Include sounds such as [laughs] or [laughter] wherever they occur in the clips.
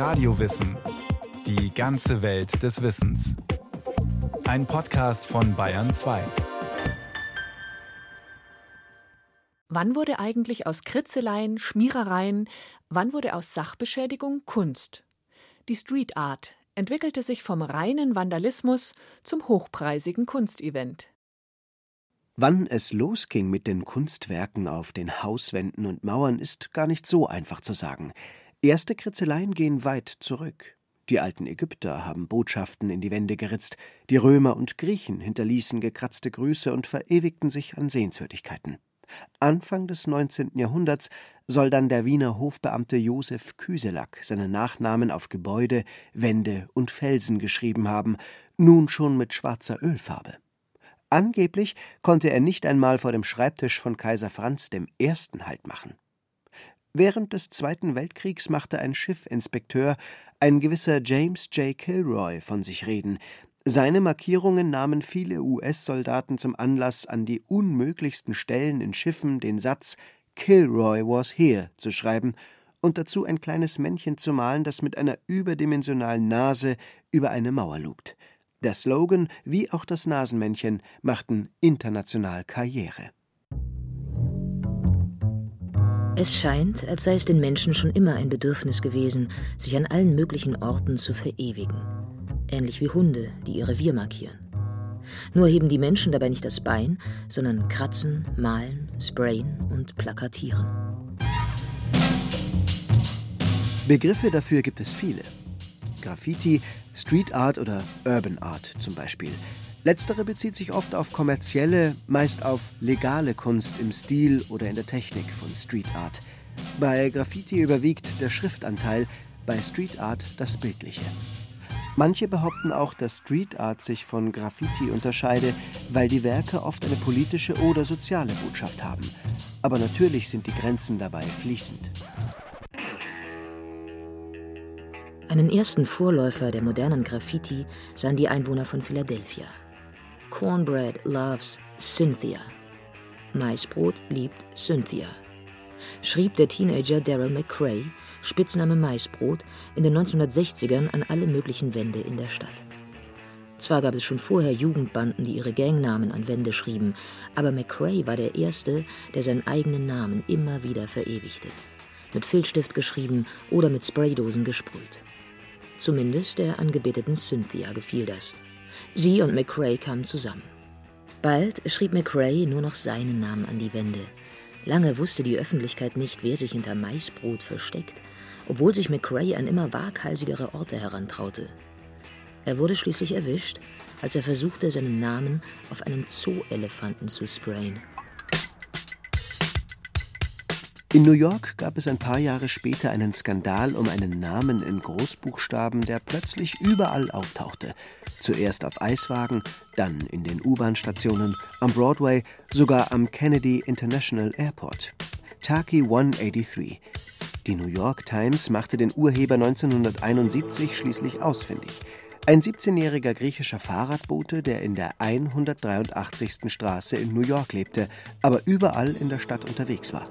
Radiowissen. Die ganze Welt des Wissens. Ein Podcast von Bayern 2. Wann wurde eigentlich aus Kritzeleien, Schmierereien, wann wurde aus Sachbeschädigung Kunst? Die Street Art entwickelte sich vom reinen Vandalismus zum hochpreisigen Kunstevent. Wann es losging mit den Kunstwerken auf den Hauswänden und Mauern, ist gar nicht so einfach zu sagen. Erste Kritzeleien gehen weit zurück. Die alten Ägypter haben Botschaften in die Wände geritzt, die Römer und Griechen hinterließen gekratzte Grüße und verewigten sich an Sehenswürdigkeiten. Anfang des 19. Jahrhunderts soll dann der Wiener Hofbeamte Josef Küselack seinen Nachnamen auf Gebäude, Wände und Felsen geschrieben haben, nun schon mit schwarzer Ölfarbe. Angeblich konnte er nicht einmal vor dem Schreibtisch von Kaiser Franz I. Halt machen. Während des Zweiten Weltkriegs machte ein Schiffinspekteur, ein gewisser James J. Kilroy, von sich reden. Seine Markierungen nahmen viele US-Soldaten zum Anlass, an die unmöglichsten Stellen in Schiffen den Satz Kilroy was here zu schreiben und dazu ein kleines Männchen zu malen, das mit einer überdimensionalen Nase über eine Mauer lugt. Der Slogan wie auch das Nasenmännchen machten international Karriere. Es scheint, als sei es den Menschen schon immer ein Bedürfnis gewesen, sich an allen möglichen Orten zu verewigen. Ähnlich wie Hunde, die ihr Revier markieren. Nur heben die Menschen dabei nicht das Bein, sondern kratzen, malen, sprayen und plakatieren. Begriffe dafür gibt es viele. Graffiti, Street Art oder Urban Art zum Beispiel. Letztere bezieht sich oft auf kommerzielle, meist auf legale Kunst im Stil oder in der Technik von Street Art. Bei Graffiti überwiegt der Schriftanteil, bei Street Art das Bildliche. Manche behaupten auch, dass Street Art sich von Graffiti unterscheide, weil die Werke oft eine politische oder soziale Botschaft haben. Aber natürlich sind die Grenzen dabei fließend. Einen ersten Vorläufer der modernen Graffiti sahen die Einwohner von Philadelphia. Cornbread loves Cynthia. Maisbrot liebt Cynthia. Schrieb der Teenager Daryl McCray, Spitzname Maisbrot, in den 1960ern an alle möglichen Wände in der Stadt. Zwar gab es schon vorher Jugendbanden, die ihre Gangnamen an Wände schrieben, aber McCray war der Erste, der seinen eigenen Namen immer wieder verewigte. Mit Filzstift geschrieben oder mit Spraydosen gesprüht. Zumindest der angebeteten Cynthia gefiel das. Sie und McRae kamen zusammen. Bald schrieb McRae nur noch seinen Namen an die Wände. Lange wusste die Öffentlichkeit nicht, wer sich hinter Maisbrot versteckt, obwohl sich McRae an immer waghalsigere Orte herantraute. Er wurde schließlich erwischt, als er versuchte, seinen Namen auf einen Zoo-Elefanten zu sprayen. In New York gab es ein paar Jahre später einen Skandal um einen Namen in Großbuchstaben, der plötzlich überall auftauchte. Zuerst auf Eiswagen, dann in den U-Bahn-Stationen, am Broadway, sogar am Kennedy International Airport. Taki 183. Die New York Times machte den Urheber 1971 schließlich ausfindig. Ein 17-jähriger griechischer Fahrradbote, der in der 183. Straße in New York lebte, aber überall in der Stadt unterwegs war.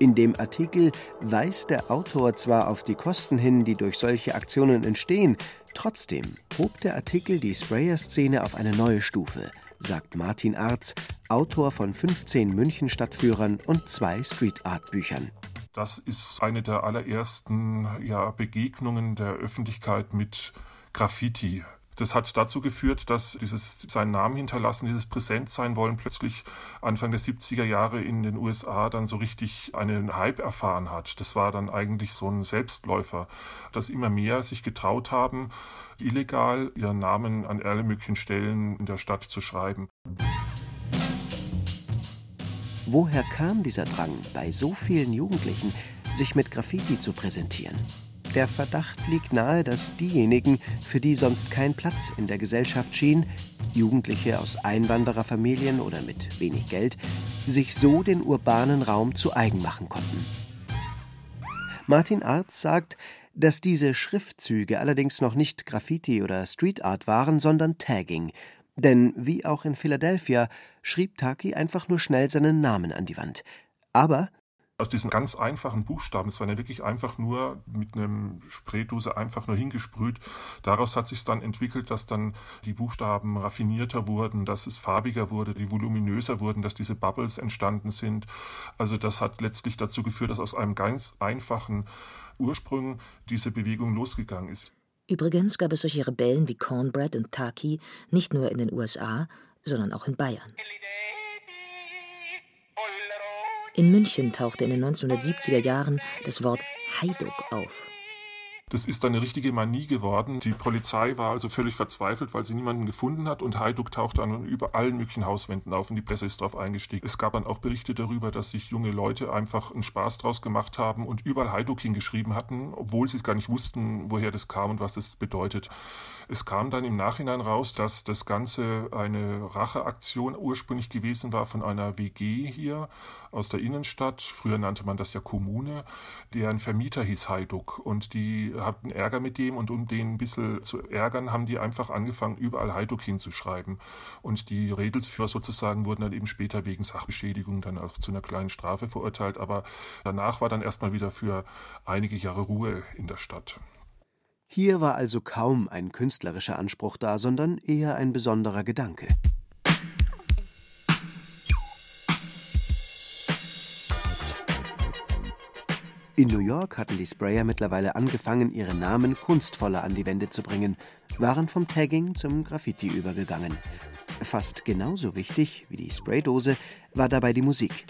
In dem Artikel weist der Autor zwar auf die Kosten hin, die durch solche Aktionen entstehen, trotzdem hob der Artikel die Sprayer-Szene auf eine neue Stufe, sagt Martin Arz, Autor von 15 München-Stadtführern und zwei Street-Art-Büchern. Das ist eine der allerersten ja, Begegnungen der Öffentlichkeit mit Graffiti. Das hat dazu geführt, dass dieses seinen Namen hinterlassen, dieses Präsent sein wollen, plötzlich Anfang der 70er Jahre in den USA dann so richtig einen Hype erfahren hat. Das war dann eigentlich so ein Selbstläufer, dass immer mehr sich getraut haben, illegal ihren Namen an alle Stellen in der Stadt zu schreiben. Woher kam dieser Drang bei so vielen Jugendlichen, sich mit Graffiti zu präsentieren? Der Verdacht liegt nahe, dass diejenigen, für die sonst kein Platz in der Gesellschaft schien, Jugendliche aus Einwandererfamilien oder mit wenig Geld, sich so den urbanen Raum zu eigen machen konnten. Martin Arz sagt, dass diese Schriftzüge allerdings noch nicht Graffiti oder Street Art waren, sondern Tagging. Denn wie auch in Philadelphia schrieb Taki einfach nur schnell seinen Namen an die Wand. Aber aus diesen ganz einfachen Buchstaben, das waren ja wirklich einfach nur mit einem Spraydose einfach nur hingesprüht, daraus hat sich dann entwickelt, dass dann die Buchstaben raffinierter wurden, dass es farbiger wurde, die voluminöser wurden, dass diese Bubbles entstanden sind. Also das hat letztlich dazu geführt, dass aus einem ganz einfachen Ursprung diese Bewegung losgegangen ist. Übrigens gab es solche Rebellen wie Cornbread und Taki nicht nur in den USA, sondern auch in Bayern. In München tauchte in den 1970er Jahren das Wort Haiduk auf. Das ist eine richtige Manie geworden. Die Polizei war also völlig verzweifelt, weil sie niemanden gefunden hat und Haiduk tauchte dann über allen möglichen Hauswänden auf und die Presse ist darauf eingestiegen. Es gab dann auch Berichte darüber, dass sich junge Leute einfach einen Spaß draus gemacht haben und überall Haiduk hingeschrieben hatten, obwohl sie gar nicht wussten, woher das kam und was das bedeutet. Es kam dann im Nachhinein raus, dass das Ganze eine Racheaktion ursprünglich gewesen war von einer WG hier aus der Innenstadt. Früher nannte man das ja Kommune. Deren Vermieter hieß Haiduk und die hatten Ärger mit dem und um den ein bisschen zu ärgern, haben die einfach angefangen, überall Haiduk hinzuschreiben. Und die Redelsführer sozusagen wurden dann eben später wegen Sachbeschädigung dann auch zu einer kleinen Strafe verurteilt. Aber danach war dann erstmal wieder für einige Jahre Ruhe in der Stadt. Hier war also kaum ein künstlerischer Anspruch da, sondern eher ein besonderer Gedanke. In New York hatten die Sprayer mittlerweile angefangen, ihre Namen kunstvoller an die Wände zu bringen, waren vom Tagging zum Graffiti übergegangen. Fast genauso wichtig wie die Spraydose war dabei die Musik.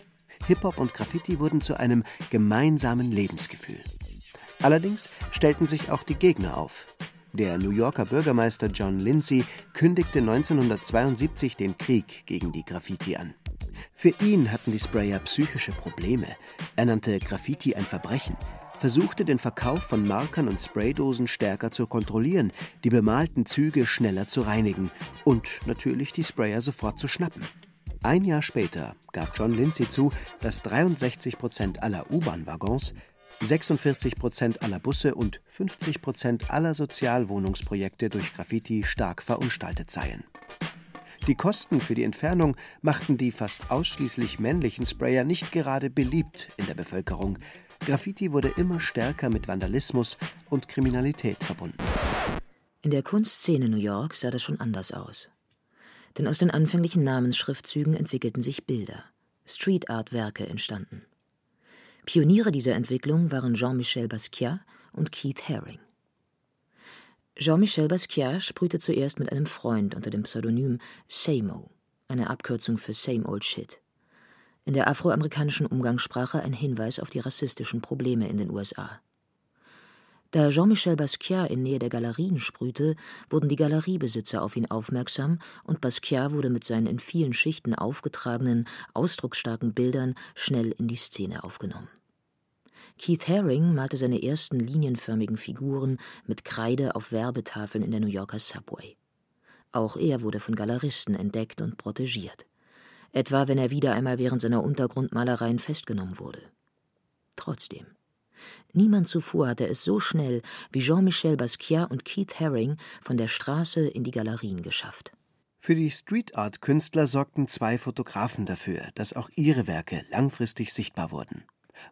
Hip-Hop und Graffiti wurden zu einem gemeinsamen Lebensgefühl. Allerdings stellten sich auch die Gegner auf. Der New Yorker Bürgermeister John Lindsay kündigte 1972 den Krieg gegen die Graffiti an. Für ihn hatten die Sprayer psychische Probleme. Er nannte Graffiti ein Verbrechen, versuchte den Verkauf von Markern und Spraydosen stärker zu kontrollieren, die bemalten Züge schneller zu reinigen und natürlich die Sprayer sofort zu schnappen. Ein Jahr später gab John Lindsay zu, dass 63 Prozent aller U-Bahn-Waggons 46 Prozent aller Busse und 50 Prozent aller Sozialwohnungsprojekte durch Graffiti stark verunstaltet seien. Die Kosten für die Entfernung machten die fast ausschließlich männlichen Sprayer nicht gerade beliebt in der Bevölkerung. Graffiti wurde immer stärker mit Vandalismus und Kriminalität verbunden. In der Kunstszene New York sah das schon anders aus. Denn aus den anfänglichen Namensschriftzügen entwickelten sich Bilder. Street Art Werke entstanden. Pioniere dieser Entwicklung waren Jean-Michel Basquiat und Keith Haring. Jean-Michel Basquiat sprühte zuerst mit einem Freund unter dem Pseudonym Samo, eine Abkürzung für Same Old Shit. In der afroamerikanischen Umgangssprache ein Hinweis auf die rassistischen Probleme in den USA. Da Jean-Michel Basquiat in Nähe der Galerien sprühte, wurden die Galeriebesitzer auf ihn aufmerksam und Basquiat wurde mit seinen in vielen Schichten aufgetragenen, ausdrucksstarken Bildern schnell in die Szene aufgenommen. Keith Haring malte seine ersten linienförmigen Figuren mit Kreide auf Werbetafeln in der New Yorker Subway. Auch er wurde von Galeristen entdeckt und protegiert. Etwa wenn er wieder einmal während seiner Untergrundmalereien festgenommen wurde. Trotzdem. Niemand zuvor hatte es so schnell wie Jean-Michel Basquiat und Keith Haring von der Straße in die Galerien geschafft. Für die Street Art Künstler sorgten zwei Fotografen dafür, dass auch ihre Werke langfristig sichtbar wurden.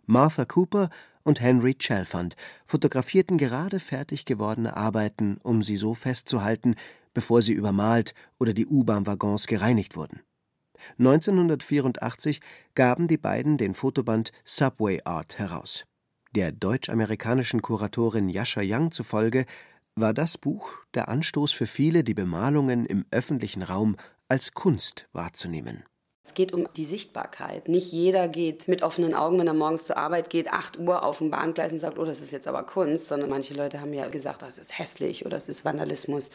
Martha Cooper und Henry Chalfant fotografierten gerade fertig gewordene Arbeiten, um sie so festzuhalten, bevor sie übermalt oder die U-Bahn-Waggons gereinigt wurden. 1984 gaben die beiden den Fotoband Subway Art heraus. Der deutsch-amerikanischen Kuratorin Yasha Young zufolge war das Buch der Anstoß für viele, die Bemalungen im öffentlichen Raum als Kunst wahrzunehmen es geht um die Sichtbarkeit. Nicht jeder geht mit offenen Augen, wenn er morgens zur Arbeit geht, 8 Uhr auf dem Bahngleis und sagt, oh, das ist jetzt aber Kunst, sondern manche Leute haben ja gesagt, das ist hässlich oder das ist Vandalismus.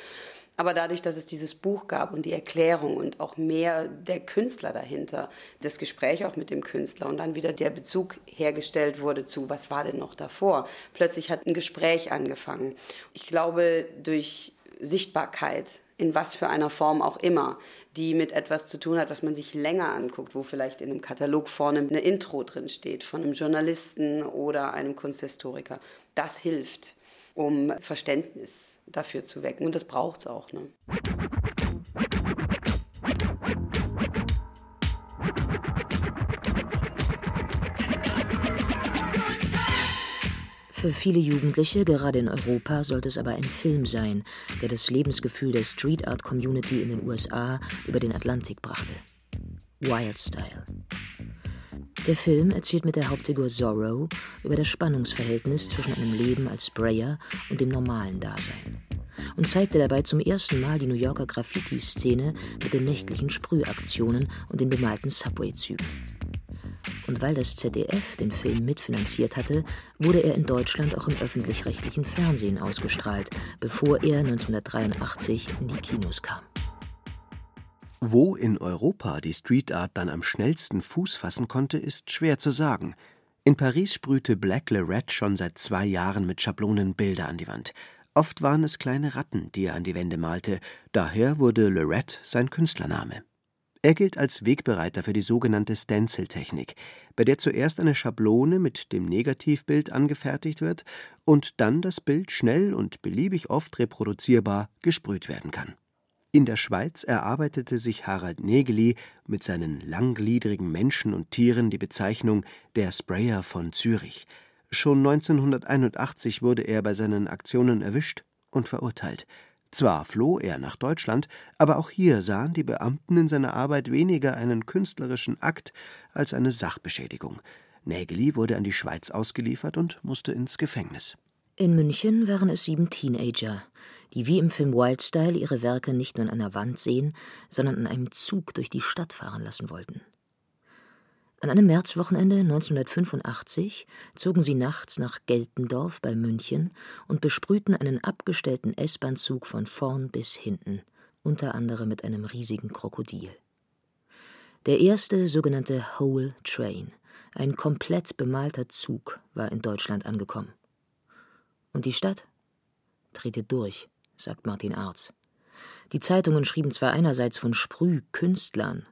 Aber dadurch, dass es dieses Buch gab und die Erklärung und auch mehr der Künstler dahinter, das Gespräch auch mit dem Künstler und dann wieder der Bezug hergestellt wurde zu, was war denn noch davor? Plötzlich hat ein Gespräch angefangen. Ich glaube, durch Sichtbarkeit in was für einer Form auch immer, die mit etwas zu tun hat, was man sich länger anguckt, wo vielleicht in einem Katalog vorne eine Intro drin steht von einem Journalisten oder einem Kunsthistoriker. Das hilft, um Verständnis dafür zu wecken und das braucht es auch. Ne? Für viele Jugendliche, gerade in Europa, sollte es aber ein Film sein, der das Lebensgefühl der Street Art Community in den USA über den Atlantik brachte. Wild Style. Der Film erzählt mit der Hauptfigur Zorro über das Spannungsverhältnis zwischen einem Leben als Sprayer und dem normalen Dasein und zeigte dabei zum ersten Mal die New Yorker Graffiti-Szene mit den nächtlichen Sprühaktionen und den bemalten Subway-Zügen. Und weil das ZDF den Film mitfinanziert hatte, wurde er in Deutschland auch im öffentlich-rechtlichen Fernsehen ausgestrahlt, bevor er 1983 in die Kinos kam. Wo in Europa die Street Art dann am schnellsten Fuß fassen konnte, ist schwer zu sagen. In Paris sprühte Black Lorette schon seit zwei Jahren mit Schablonen Bilder an die Wand. Oft waren es kleine Ratten, die er an die Wände malte, daher wurde Lorette sein Künstlername. Er gilt als Wegbereiter für die sogenannte Stencil-Technik, bei der zuerst eine Schablone mit dem Negativbild angefertigt wird und dann das Bild schnell und beliebig oft reproduzierbar gesprüht werden kann. In der Schweiz erarbeitete sich Harald Negeli mit seinen langgliedrigen Menschen und Tieren die Bezeichnung der Sprayer von Zürich. Schon 1981 wurde er bei seinen Aktionen erwischt und verurteilt. Zwar floh er nach Deutschland, aber auch hier sahen die Beamten in seiner Arbeit weniger einen künstlerischen Akt als eine Sachbeschädigung. Nägeli wurde an die Schweiz ausgeliefert und musste ins Gefängnis. In München waren es sieben Teenager, die wie im Film Wildstyle ihre Werke nicht nur an einer Wand sehen, sondern an einem Zug durch die Stadt fahren lassen wollten. An einem Märzwochenende 1985 zogen sie nachts nach Geltendorf bei München und besprühten einen abgestellten S-Bahn-Zug von vorn bis hinten, unter anderem mit einem riesigen Krokodil. Der erste sogenannte Whole Train, ein komplett bemalter Zug, war in Deutschland angekommen. Und die Stadt drehte durch, sagt Martin Arz. Die Zeitungen schrieben zwar einerseits von Sprühkünstlern,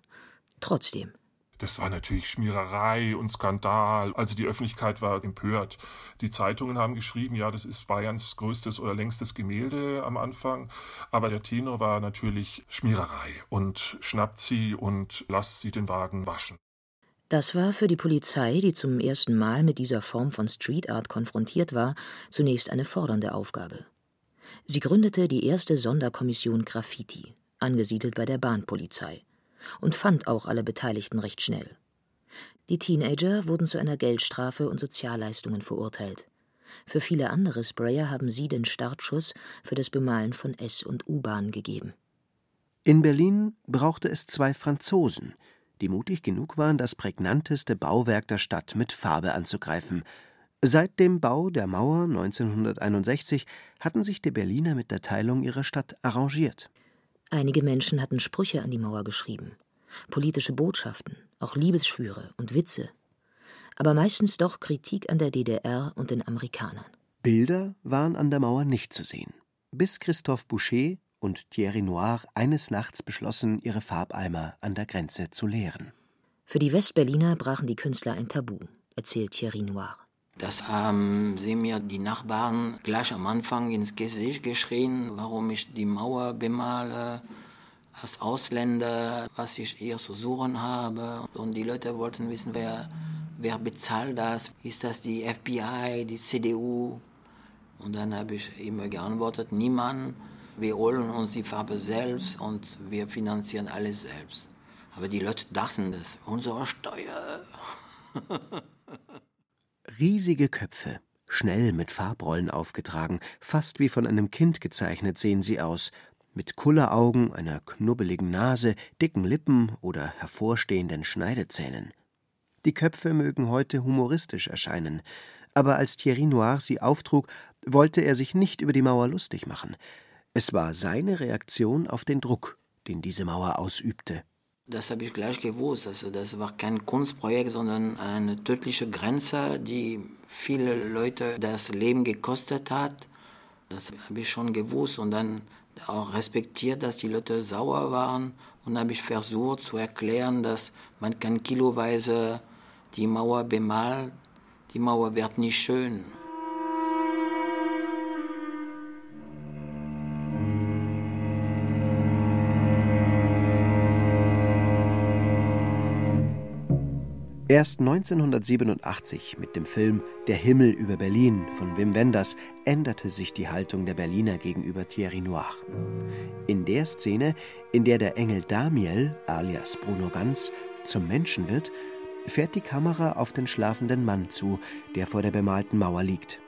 trotzdem das war natürlich Schmiererei und Skandal. Also die Öffentlichkeit war empört. Die Zeitungen haben geschrieben, ja, das ist Bayerns größtes oder längstes Gemälde am Anfang. Aber der Tenor war natürlich Schmiererei und schnappt sie und lasst sie den Wagen waschen. Das war für die Polizei, die zum ersten Mal mit dieser Form von Street Art konfrontiert war, zunächst eine fordernde Aufgabe. Sie gründete die erste Sonderkommission Graffiti, angesiedelt bei der Bahnpolizei und fand auch alle Beteiligten recht schnell. Die Teenager wurden zu einer Geldstrafe und Sozialleistungen verurteilt. Für viele andere Sprayer haben sie den Startschuss für das Bemalen von S- und U-Bahn gegeben. In Berlin brauchte es zwei Franzosen, die mutig genug waren, das prägnanteste Bauwerk der Stadt mit Farbe anzugreifen. Seit dem Bau der Mauer 1961 hatten sich die Berliner mit der Teilung ihrer Stadt arrangiert. Einige Menschen hatten Sprüche an die Mauer geschrieben, politische Botschaften, auch Liebesschwüre und Witze, aber meistens doch Kritik an der DDR und den Amerikanern. Bilder waren an der Mauer nicht zu sehen, bis Christophe Boucher und Thierry Noir eines Nachts beschlossen, ihre Farbeimer an der Grenze zu leeren. Für die Westberliner brachen die Künstler ein Tabu, erzählt Thierry Noir. Das haben sie mir, die Nachbarn, gleich am Anfang ins Gesicht geschrien, warum ich die Mauer bemale als Ausländer, was ich hier zu suchen habe. Und die Leute wollten wissen, wer, wer bezahlt das? Ist das die FBI, die CDU? Und dann habe ich immer geantwortet, niemand. Wir holen uns die Farbe selbst und wir finanzieren alles selbst. Aber die Leute dachten, das unsere Steuer. [laughs] Riesige Köpfe, schnell mit Farbrollen aufgetragen, fast wie von einem Kind gezeichnet sehen sie aus, mit Kulleraugen, einer knubbeligen Nase, dicken Lippen oder hervorstehenden Schneidezähnen. Die Köpfe mögen heute humoristisch erscheinen, aber als Thierry Noir sie auftrug, wollte er sich nicht über die Mauer lustig machen. Es war seine Reaktion auf den Druck, den diese Mauer ausübte. Das habe ich gleich gewusst. Also das war kein Kunstprojekt, sondern eine tödliche Grenze, die viele Leute das Leben gekostet hat. Das habe ich schon gewusst und dann auch respektiert, dass die Leute sauer waren. Und habe ich versucht zu erklären, dass man kann kiloweise die Mauer bemalen. Die Mauer wird nicht schön. Erst 1987 mit dem Film Der Himmel über Berlin von Wim Wenders änderte sich die Haltung der Berliner gegenüber Thierry Noir. In der Szene, in der der Engel Damiel, alias Bruno Ganz, zum Menschen wird, fährt die Kamera auf den schlafenden Mann zu, der vor der bemalten Mauer liegt.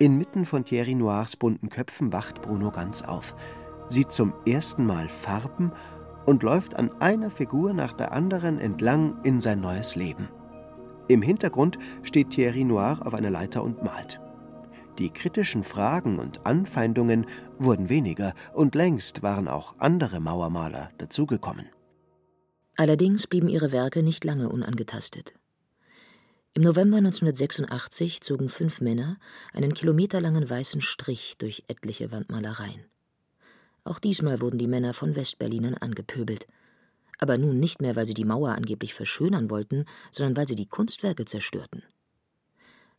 Inmitten von Thierry Noirs bunten Köpfen wacht Bruno Ganz auf, sieht zum ersten Mal Farben und läuft an einer Figur nach der anderen entlang in sein neues Leben. Im Hintergrund steht Thierry Noir auf einer Leiter und malt. Die kritischen Fragen und Anfeindungen wurden weniger und längst waren auch andere Mauermaler dazugekommen. Allerdings blieben ihre Werke nicht lange unangetastet. Im November 1986 zogen fünf Männer einen kilometerlangen weißen Strich durch etliche Wandmalereien. Auch diesmal wurden die Männer von Westberlinern angepöbelt. Aber nun nicht mehr, weil sie die Mauer angeblich verschönern wollten, sondern weil sie die Kunstwerke zerstörten.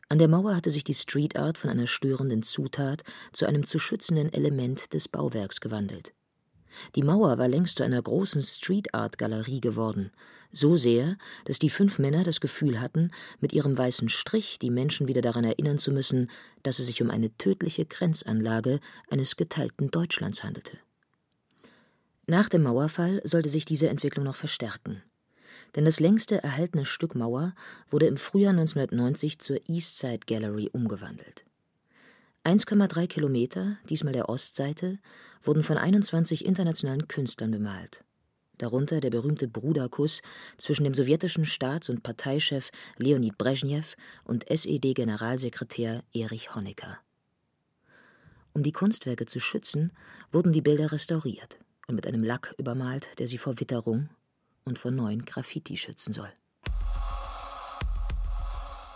An der Mauer hatte sich die Street Art von einer störenden Zutat zu einem zu schützenden Element des Bauwerks gewandelt. Die Mauer war längst zu einer großen Street Art Galerie geworden, so sehr, dass die fünf Männer das Gefühl hatten, mit ihrem weißen Strich die Menschen wieder daran erinnern zu müssen, dass es sich um eine tödliche Grenzanlage eines geteilten Deutschlands handelte. Nach dem Mauerfall sollte sich diese Entwicklung noch verstärken. Denn das längste erhaltene Stück Mauer wurde im Frühjahr 1990 zur Eastside Gallery umgewandelt. 1,3 Kilometer, diesmal der Ostseite, wurden von 21 internationalen Künstlern bemalt darunter der berühmte Bruderkuss zwischen dem sowjetischen Staats- und Parteichef Leonid Brezhnev und SED-Generalsekretär Erich Honecker. Um die Kunstwerke zu schützen, wurden die Bilder restauriert und mit einem Lack übermalt, der sie vor Witterung und vor neuen Graffiti schützen soll.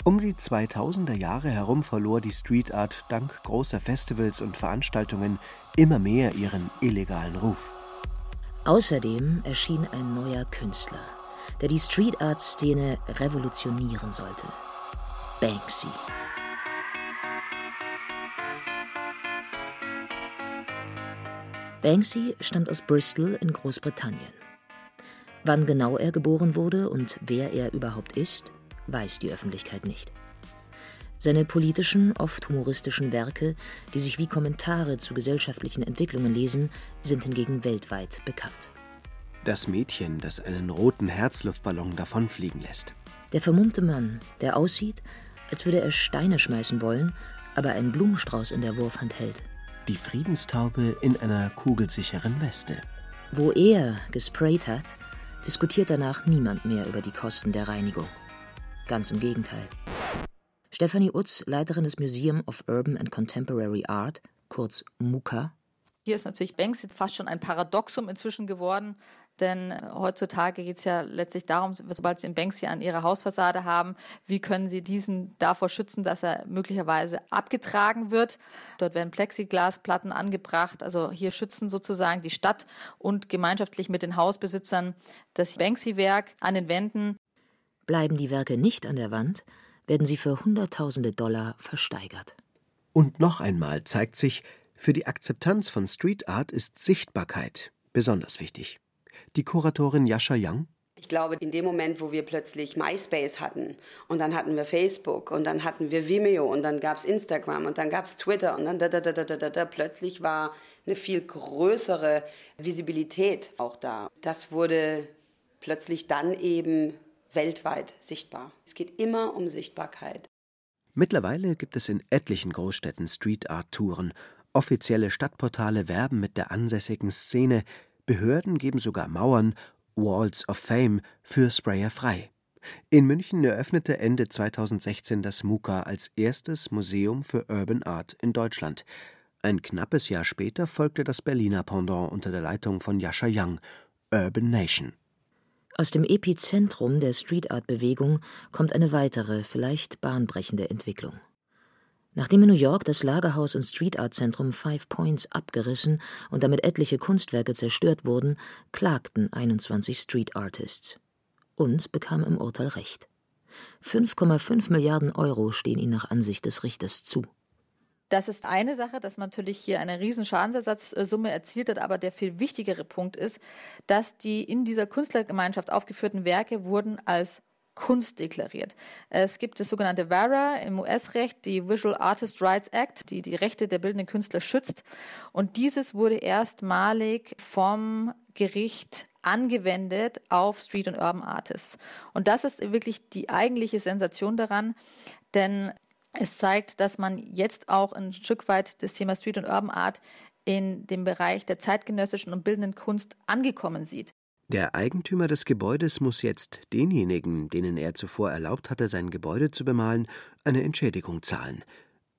Um die 2000er Jahre herum verlor die Street Art dank großer Festivals und Veranstaltungen immer mehr ihren illegalen Ruf. Außerdem erschien ein neuer Künstler, der die Street Art Szene revolutionieren sollte. Banksy. Banksy stammt aus Bristol in Großbritannien. Wann genau er geboren wurde und wer er überhaupt ist, weiß die Öffentlichkeit nicht. Seine politischen, oft humoristischen Werke, die sich wie Kommentare zu gesellschaftlichen Entwicklungen lesen, sind hingegen weltweit bekannt. Das Mädchen, das einen roten Herzluftballon davonfliegen lässt. Der vermummte Mann, der aussieht, als würde er Steine schmeißen wollen, aber einen Blumenstrauß in der Wurfhand hält. Die Friedenstaube in einer kugelsicheren Weste. Wo er gesprayt hat, diskutiert danach niemand mehr über die Kosten der Reinigung. Ganz im Gegenteil. Stephanie Utz, Leiterin des Museum of Urban and Contemporary Art, kurz MUCA. Hier ist natürlich Banksy fast schon ein Paradoxum inzwischen geworden, denn heutzutage geht es ja letztlich darum, sobald Sie einen Banksy an Ihrer Hausfassade haben, wie können Sie diesen davor schützen, dass er möglicherweise abgetragen wird. Dort werden Plexiglasplatten angebracht. Also hier schützen sozusagen die Stadt und gemeinschaftlich mit den Hausbesitzern das Banksy-Werk an den Wänden. Bleiben die Werke nicht an der Wand, werden sie für Hunderttausende Dollar versteigert. Und noch einmal zeigt sich, für die Akzeptanz von Street Art ist Sichtbarkeit besonders wichtig. Die Kuratorin Yasha Young ich glaube, in dem Moment, wo wir plötzlich MySpace hatten und dann hatten wir Facebook und dann hatten wir Vimeo und dann gab es Instagram und dann gab es Twitter und dann da, da, da, da, da, da, plötzlich war eine viel größere Visibilität auch da. Das wurde plötzlich dann eben weltweit sichtbar. Es geht immer um Sichtbarkeit. Mittlerweile gibt es in etlichen Großstädten Street Art Touren. Offizielle Stadtportale werben mit der ansässigen Szene. Behörden geben sogar Mauern, Walls of Fame, für Sprayer frei. In München eröffnete Ende 2016 das MUKA als erstes Museum für Urban Art in Deutschland. Ein knappes Jahr später folgte das Berliner Pendant unter der Leitung von Jascha Young, Urban Nation. Aus dem Epizentrum der Street Art Bewegung kommt eine weitere, vielleicht bahnbrechende Entwicklung. Nachdem in New York das Lagerhaus und Street Art Zentrum Five Points abgerissen und damit etliche Kunstwerke zerstört wurden, klagten 21 Street Artists und bekamen im Urteil Recht. 5,5 Milliarden Euro stehen ihnen nach Ansicht des Richters zu. Das ist eine Sache, dass man natürlich hier eine riesen Schadensersatzsumme erzielt hat, aber der viel wichtigere Punkt ist, dass die in dieser Künstlergemeinschaft aufgeführten Werke wurden als Kunst deklariert. Es gibt das sogenannte VARA im US-Recht, die Visual Artist Rights Act, die die Rechte der bildenden Künstler schützt. Und dieses wurde erstmalig vom Gericht angewendet auf Street- und Urban Artists. Und das ist wirklich die eigentliche Sensation daran, denn es zeigt, dass man jetzt auch ein Stück weit das Thema Street- und Urban Art in dem Bereich der zeitgenössischen und bildenden Kunst angekommen sieht. Der Eigentümer des Gebäudes muss jetzt denjenigen, denen er zuvor erlaubt hatte, sein Gebäude zu bemalen, eine Entschädigung zahlen.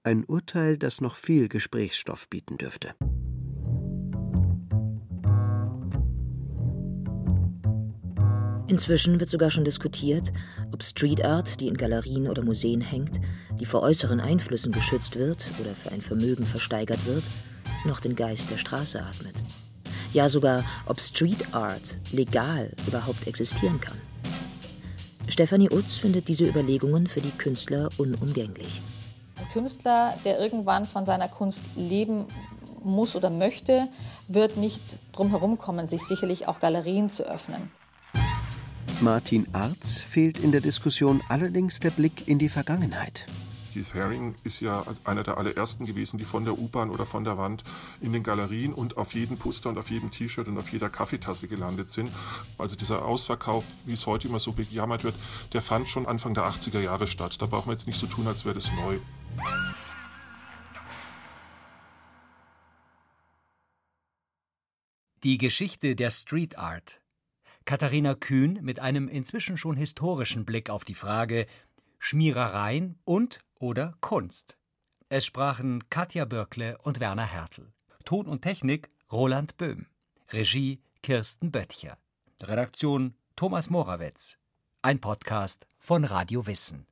Ein Urteil, das noch viel Gesprächsstoff bieten dürfte. Inzwischen wird sogar schon diskutiert, ob Street Art, die in Galerien oder Museen hängt, die vor äußeren Einflüssen geschützt wird oder für ein Vermögen versteigert wird, noch den Geist der Straße atmet. Ja sogar, ob Street Art legal überhaupt existieren kann. Stefanie Utz findet diese Überlegungen für die Künstler unumgänglich. Ein Künstler, der irgendwann von seiner Kunst leben muss oder möchte, wird nicht drum herum kommen, sich sicherlich auch Galerien zu öffnen. Martin Arz fehlt in der Diskussion allerdings der Blick in die Vergangenheit. Keith Haring ist ja einer der allerersten gewesen, die von der U-Bahn oder von der Wand in den Galerien und auf jedem Poster und auf jedem T-Shirt und auf jeder Kaffeetasse gelandet sind. Also dieser Ausverkauf, wie es heute immer so bejammert wird, der fand schon Anfang der 80er Jahre statt. Da braucht man jetzt nicht so tun, als wäre das neu. Die Geschichte der Street Art. Katharina Kühn mit einem inzwischen schon historischen Blick auf die Frage Schmierereien und oder Kunst. Es sprachen Katja Bürkle und Werner Hertel. Ton und Technik Roland Böhm. Regie Kirsten Böttcher. Redaktion Thomas Morawetz. Ein Podcast von Radio Wissen.